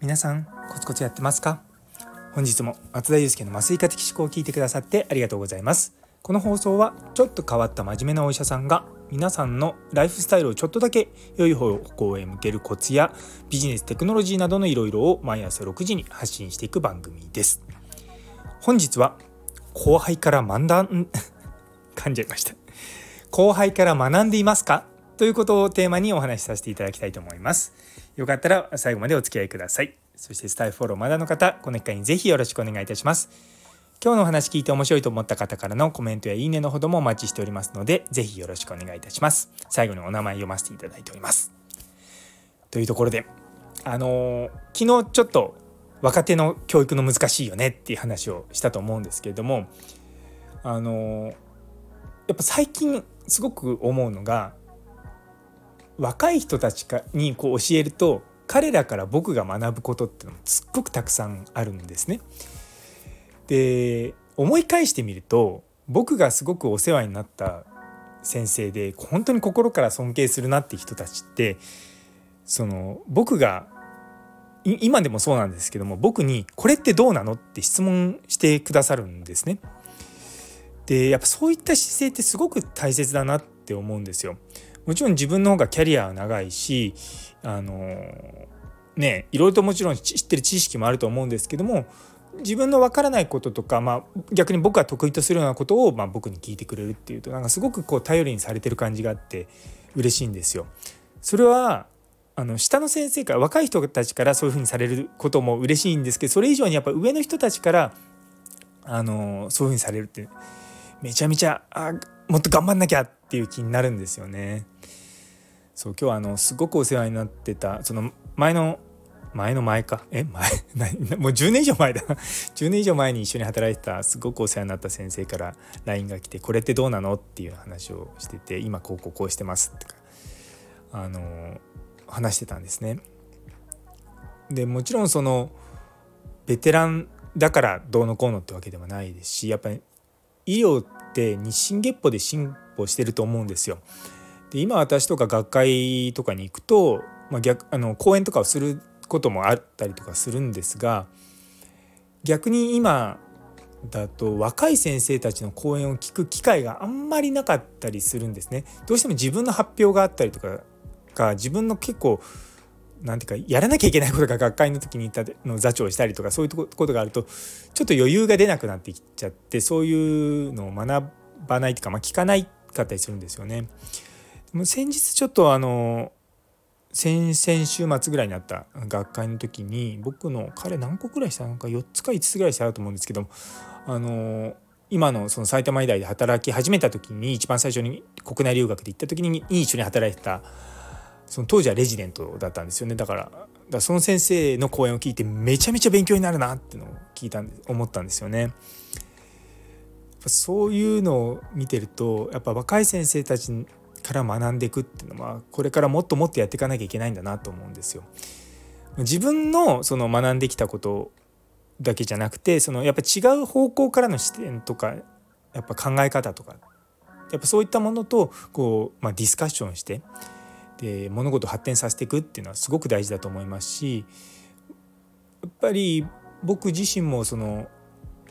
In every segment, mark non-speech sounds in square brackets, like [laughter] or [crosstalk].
皆さんコツコツやってますか？本日も松田祐介の麻酔科的思考を聞いてくださってありがとうございます。この放送はちょっと変わった真面目なお医者さんが皆さんのライフスタイルをちょっとだけ良い方向へ向けるコツやビジネステクノロジーなどのいろいろを毎朝6時に発信していく番組です。本日は後輩から学んだ噛んじゃいました。後輩から学んでいますか？ということをテーマにお話しさせていただきたいと思いますよかったら最後までお付き合いくださいそしてスタイフフォローまだの方この機会にぜひよろしくお願いいたします今日のお話聞いて面白いと思った方からのコメントやいいねのほどもお待ちしておりますので、ぜひよろしくお願いいたします。最後にお名前読ませていただいております。というところで、あのー、昨日ちょっと若手の教育の難しいよねっていう話をしたと思うんですけれども、あのー、やっぱ最近すごく思うのが、若い人たちにこう教えると彼らから僕が学ぶことっていうのもすっごくたくさんあるんですね。で思い返してみると僕がすごくお世話になった先生で本当に心から尊敬するなって人たちってその僕が今でもそうなんですけども僕に「これってどうなの?」って質問してくださるんですね。でやっぱそういった姿勢ってすごく大切だなって思うんですよ。もちろん自分の方がキャリアは長いしあのねいろいろともちろん知ってる知識もあると思うんですけども自分の分からないこととか、まあ、逆に僕が得意とするようなことを、まあ、僕に聞いてくれるっていうとなんかすごくこう頼りにされてる感じがあって嬉しいんですよ。それはあの下の先生から若い人たちからそういうふうにされることも嬉しいんですけどそれ以上にやっぱ上の人たちからあのそういうふうにされるってめちゃめちゃあもっと頑張んなきゃっていう気になるんですよね。そう今日はあのすごくお世話になってたその前の前の前か？え前 [laughs] もう10年以上前だ [laughs] 10年以上前に一緒に働いてたすごくお世話になった先生から LINE が来て「これってどうなの?」っていう話をしてて「今こうこうこうしてます」ってかあの話してたんですね。でもちろんそのベテランだからどうのこうのってわけではないですしやっぱり医療って日進月歩で進歩してると思うんですよ。で今私とか学会とかに行くと、まあ、逆あの講演とかをすることもあったりとかするんですが逆に今だと若い先生たちの講演を聞く機会があんまりなかったりするんですね。どうしても自分の発表があったりとかか自分の結構なんていうかやらなきゃいけないことが学会の時にたの座長をしたりとかそういうことがあるとちょっと余裕が出なくなってきちゃってそういうのを学ばないというか、まあ、聞かないかったりするんですよね。先日ちょっとあの先々週末ぐらいにあった学会の時に僕の彼何個ぐらいしたのか4つか5つぐらいしたと思うんですけどあの今のその埼玉医大で働き始めた時に一番最初に国内留学で行った時に一緒に働いてたその当時はレジデントだったんですよねだからだその先生の講演を聞いてめちゃめちゃ勉強になるなってのを聞いたんで思ったんですよね。そういうのを見てるとやっぱ若い先生たちから学んでいくっていうのはこれからもっともっとやっていかなきゃいけないんだなと思うんですよ。自分のその学んできたことだけじゃなくてそのやっぱ違う方向からの視点とかやっぱ考え方とかやっぱそういったものとこう、まあ、ディスカッションしてで物事を発展させていくっていうのはすごく大事だと思いますしやっぱり僕自身もその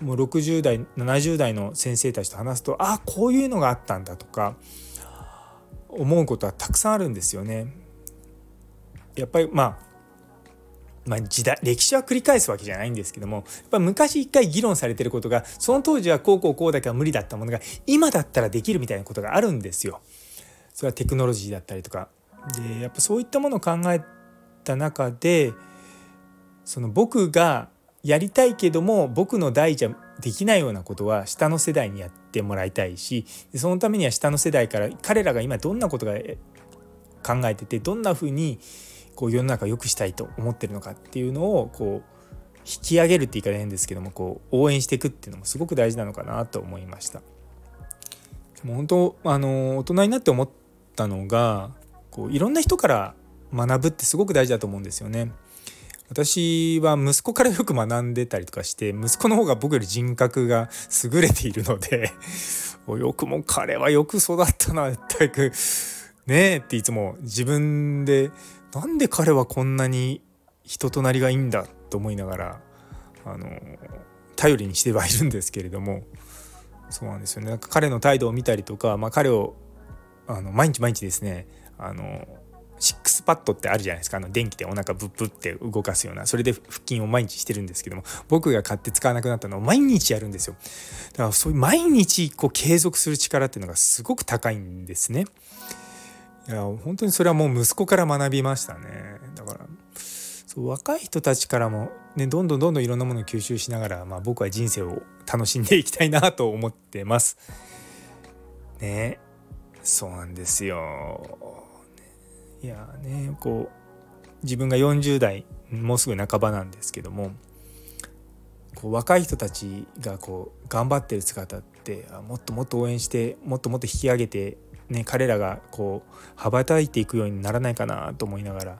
もう60代70代の先生たちと話すとああこういうのがあったんだとか思うことはたくさんあるんですよね。やっぱりまあまあ、時代歴史は繰り返すわけじゃないんですけどもやっぱ昔一回議論されてることがその当時はこうこうこうだけは無理だったものが今だったらできるみたいなことがあるんですよ。それはテクノロジーだったりとか。でやっぱそういったものを考えた中でその僕がやりたいけども僕の代じゃできないようなことは下の世代にやってもらいたいしそのためには下の世代から彼らが今どんなことが考えててどんなふうにこう世の中を良くしたいと思ってるのかっていうのをこう引き上げるって言い方変ですけどもこう応援していくっていうのもすごく大事なのかなと思いました。もう本当あの大人になって思ったのがこういろんな人から学ぶってすごく大事だと思うんですよね。私は息子からよく学んでたりとかして息子の方が僕より人格が優れているので [laughs] よくも彼はよく育ったなってねえっていつも自分でなんで彼はこんなに人となりがいいんだと思いながらあの頼りにしてはいるんですけれどもそうなんですよねなんか彼の態度を見たりとか、まあ、彼をあの毎日毎日ですねあのシックスパッドってあるじゃないですか。あの電気でお腹ブッブって動かすような。それで腹筋を毎日してるんですけども僕が買って使わなくなったのを毎日やるんですよ。だからそういう毎日こう継続する力っていうのがすごく高いんですね。いや本当にそれはもう息子から学びましたね。だからそう若い人たちからも、ね、どんどんどんどんいろんなものを吸収しながら、まあ、僕は人生を楽しんでいきたいなと思ってます。ね。そうなんですよ。いやねこう自分が40代もうすぐ半ばなんですけどもこう若い人たちがこう頑張ってる姿ってもっともっと応援してもっともっと引き上げて、ね、彼らがこう羽ばたいていくようにならないかなと思いながら、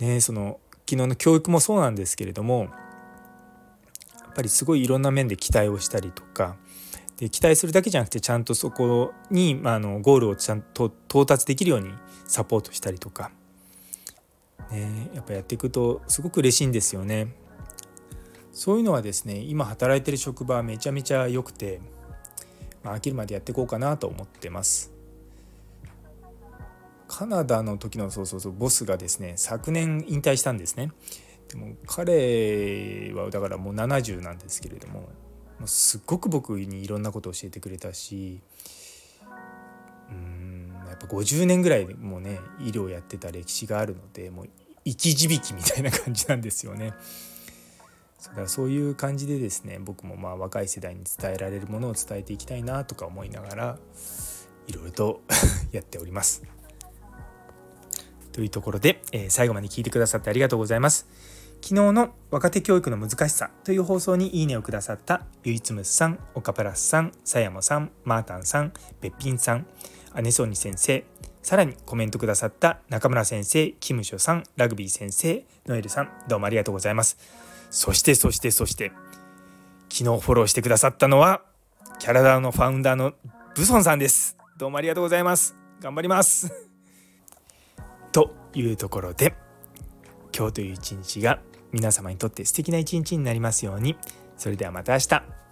ね、その昨日の教育もそうなんですけれどもやっぱりすごいいろんな面で期待をしたりとかで期待するだけじゃなくてちゃんとそこに、まあ、のゴールをちゃんと到達できるようにサポートしたりとか、ね、やっぱやっていくとすごく嬉しいんですよね。そういうのはですね今働いてる職場めちゃめちゃ良くて、まあ、飽きるまでやっていこうかなと思ってます。カナダの時のそうそうそうボスがですね昨年引退したんですねでも彼はだからもう70なんですけれどもすっごく僕にいろんなことを教えてくれたしうんやっぱ50年ぐらいもうね医療やってた歴史があるのでもう生き字引みたいな感じなんですよね。だからそういう感じでですね僕もまあ若い世代に伝えられるものを伝えていきたいなとか思いながらいろいろと [laughs] やっております。というところで、えー、最後まで聞いてくださってありがとうございます。昨日の若手教育の難しさという放送にいいねをくださったゆいつむさん、岡プラスさん、さやもさん、マータンさん、べっぴんさん、姉ソニ先生、さらにコメントくださった中村先生、キムショさん、ラグビー先生、ノエルさん、どうもありがとうございます。そしてそしてそして、昨日フォローしてくださったのは、キャラダのファウンダーのブソンさんです。どうもありがとうございます。頑張ります。[laughs] というところで今日という一日が皆様にとって素敵な一日になりますように。それではまた明日。